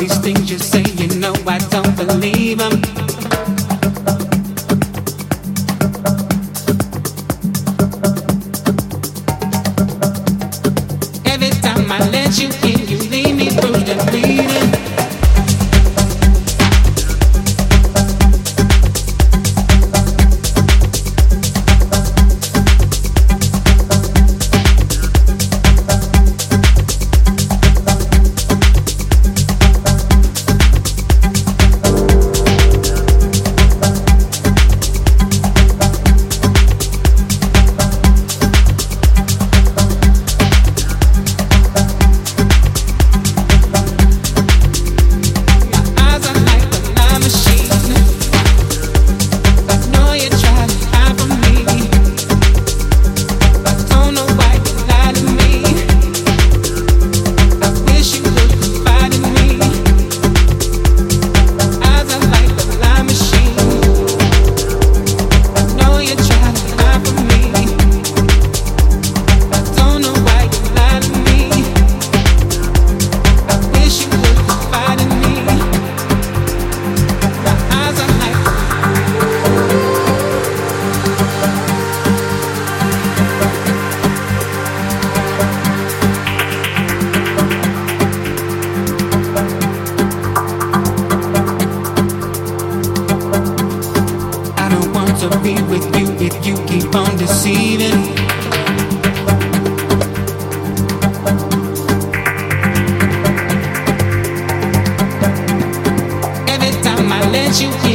these things to be with you if you keep on deceiving. Every time I let you in.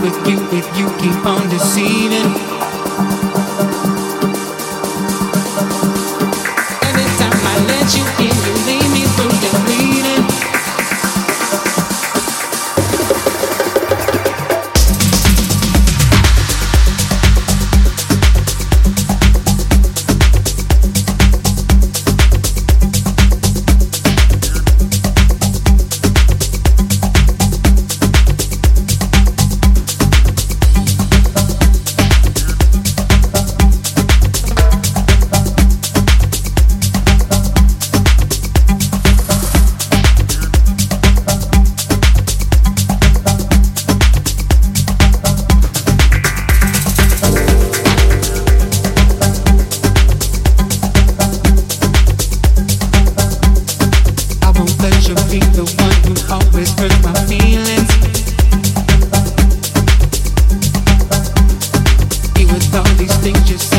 with you if you keep on deceiving. everything just